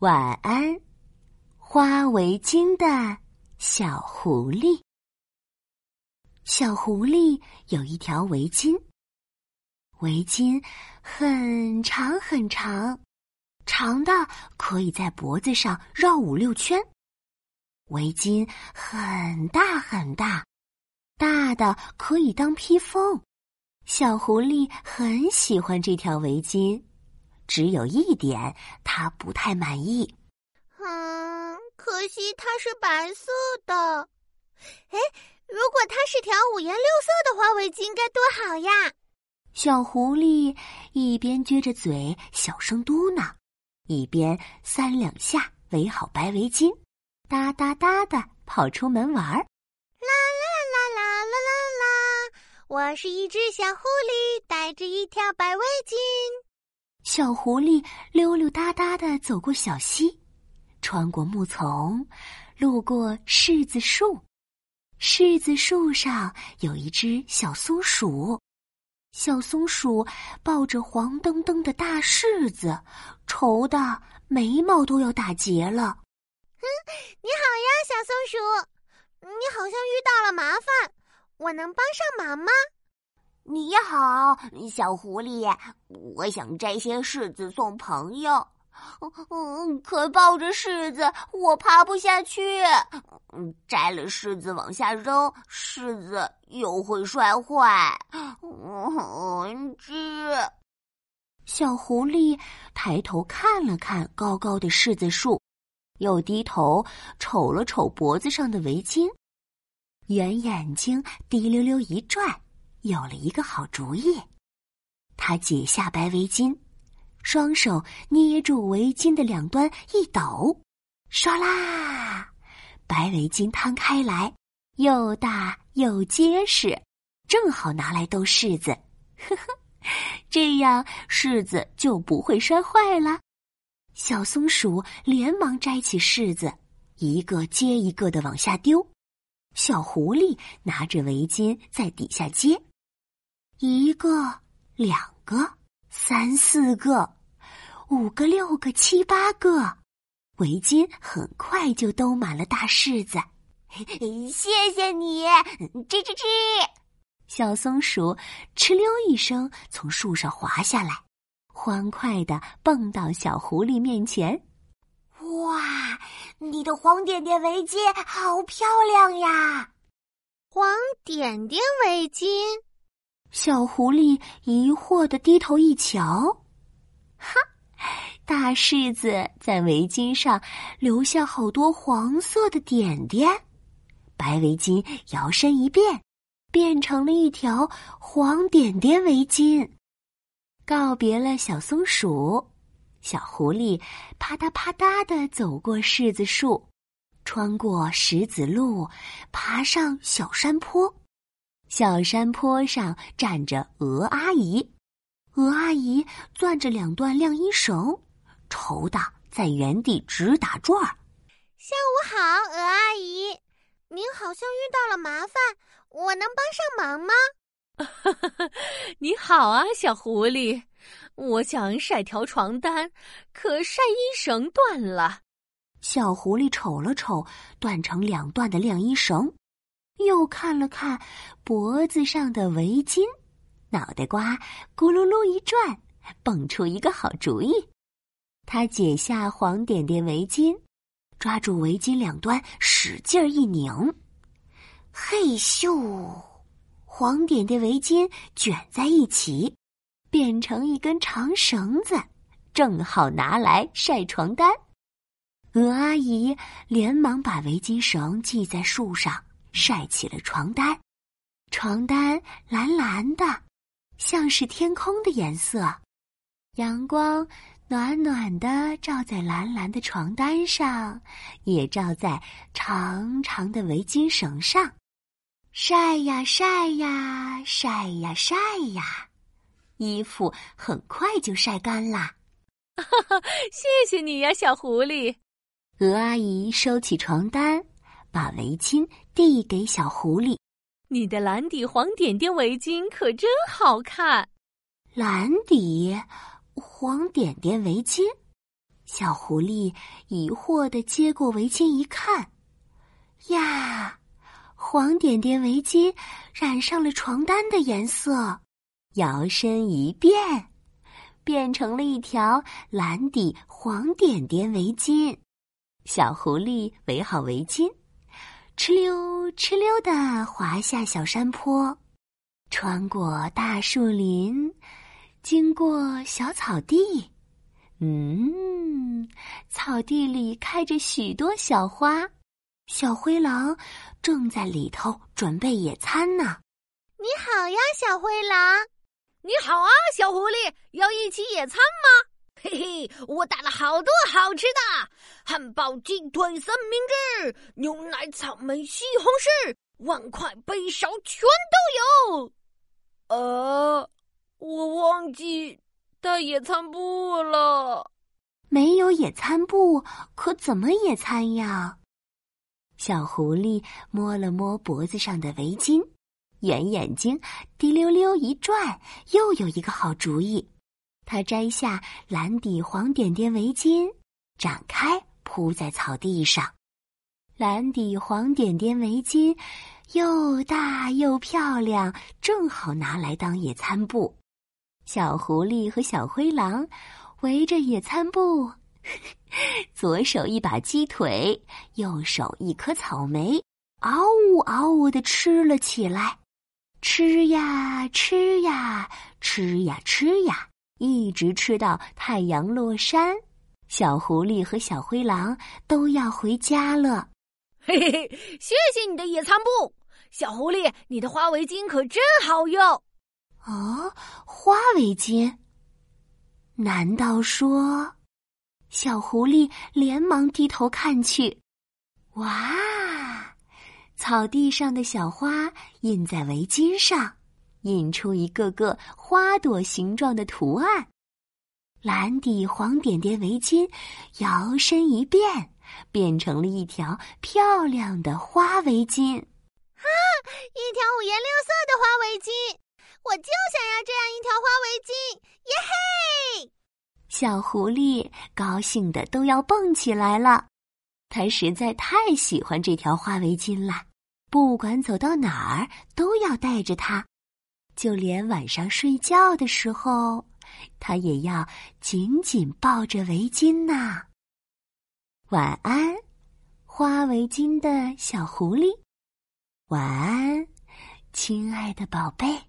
晚安，花围巾的小狐狸。小狐狸有一条围巾，围巾很长很长，长的可以在脖子上绕五六圈。围巾很大很大，大的可以当披风。小狐狸很喜欢这条围巾。只有一点，他不太满意。嗯，可惜它是白色的。哎，如果它是条五颜六色的花围巾，该多好呀！小狐狸一边撅着嘴小声嘟囔，一边三两下围好白围巾，哒哒哒的跑出门玩儿。啦啦啦啦啦啦啦！我是一只小狐狸，带着一条白围巾。小狐狸溜溜达达的走过小溪，穿过木丛，路过柿子树。柿子树上有一只小松鼠，小松鼠抱着黄澄澄的大柿子，愁的眉毛都要打结了。哼，你好呀，小松鼠，你好像遇到了麻烦，我能帮上忙吗？你好，小狐狸，我想摘些柿子送朋友。嗯，可抱着柿子我爬不下去。摘了柿子往下扔，柿子又会摔坏。嗯，这小狐狸抬头看了看高高的柿子树，又低头瞅了瞅脖子上的围巾，圆眼睛滴溜溜一转。有了一个好主意，他解下白围巾，双手捏住围巾的两端，一抖，唰啦，白围巾摊开来，又大又结实，正好拿来兜柿子。呵呵，这样柿子就不会摔坏了。小松鼠连忙摘起柿子，一个接一个的往下丢。小狐狸拿着围巾在底下接。一个，两个，三四个，五个，六个，七八个，围巾很快就兜满了大柿子。谢谢你，吱吱吱！小松鼠哧溜一声从树上滑下来，欢快的蹦到小狐狸面前。哇，你的黄点点围巾好漂亮呀！黄点点围巾。小狐狸疑惑的低头一瞧，哈，大柿子在围巾上留下好多黄色的点点，白围巾摇身一变，变成了一条黄点点围巾。告别了小松鼠，小狐狸啪嗒啪嗒的走过柿子树，穿过石子路，爬上小山坡。小山坡上站着鹅阿姨，鹅阿姨攥着两段晾衣绳，愁的在原地直打转儿。下午好，鹅阿姨，您好像遇到了麻烦，我能帮上忙吗？你好啊，小狐狸，我想晒条床单，可晒衣绳断了。小狐狸瞅了瞅断成两段的晾衣绳。又看了看脖子上的围巾，脑袋瓜咕噜噜一转，蹦出一个好主意。他解下黄点点围巾，抓住围巾两端，使劲儿一拧，嘿咻，黄点点围巾卷在一起，变成一根长绳子，正好拿来晒床单。鹅阿姨连忙把围巾绳系在树上。晒起了床单，床单蓝蓝的，像是天空的颜色。阳光暖暖的照在蓝蓝的床单上，也照在长长的围巾绳上。晒呀晒呀晒呀晒呀，衣服很快就晒干啦。哈哈，谢谢你呀，小狐狸。鹅阿姨收起床单。把围巾递给小狐狸，你的蓝底黄点点围巾可真好看。蓝底黄点点围巾，小狐狸疑惑的接过围巾一看，呀，黄点点围巾染上了床单的颜色，摇身一变，变成了一条蓝底黄点点围巾。小狐狸围好围巾，哧溜哧溜的滑下小山坡，穿过大树林，经过小草地。嗯，草地里开着许多小花，小灰狼正在里头准备野餐呢。你好呀，小灰狼！你好啊，小狐狸！要一起野餐吗？嘿嘿，我带了好多好吃的：汉堡、鸡腿、三明治、牛奶、草莓、西红柿，碗筷、杯勺全都有。呃，我忘记。带野餐布了，没有野餐布，可怎么野餐呀？小狐狸摸了摸脖子上的围巾，圆眼睛滴溜溜一转，又有一个好主意。他摘下蓝底黄点点围巾，展开铺在草地上。蓝底黄点点围巾又大又漂亮，正好拿来当野餐布。小狐狸和小灰狼围着野餐布，左手一把鸡腿，右手一颗草莓，嗷呜嗷呜的吃了起来。吃呀吃呀吃呀吃呀，一直吃到太阳落山。小狐狸和小灰狼都要回家了。嘿嘿嘿，谢谢你的野餐布，小狐狸，你的花围巾可真好用。哦，花围巾？难道说？小狐狸连忙低头看去，哇！草地上的小花印在围巾上，印出一个个花朵形状的图案。蓝底黄点点围巾摇身一变，变成了一条漂亮的花围巾。啊，一条五颜六色的花围巾！我就想要这样一条花围巾，耶嘿！小狐狸高兴的都要蹦起来了，它实在太喜欢这条花围巾了，不管走到哪儿都要带着它，就连晚上睡觉的时候，他也要紧紧抱着围巾呢。晚安，花围巾的小狐狸。晚安，亲爱的宝贝。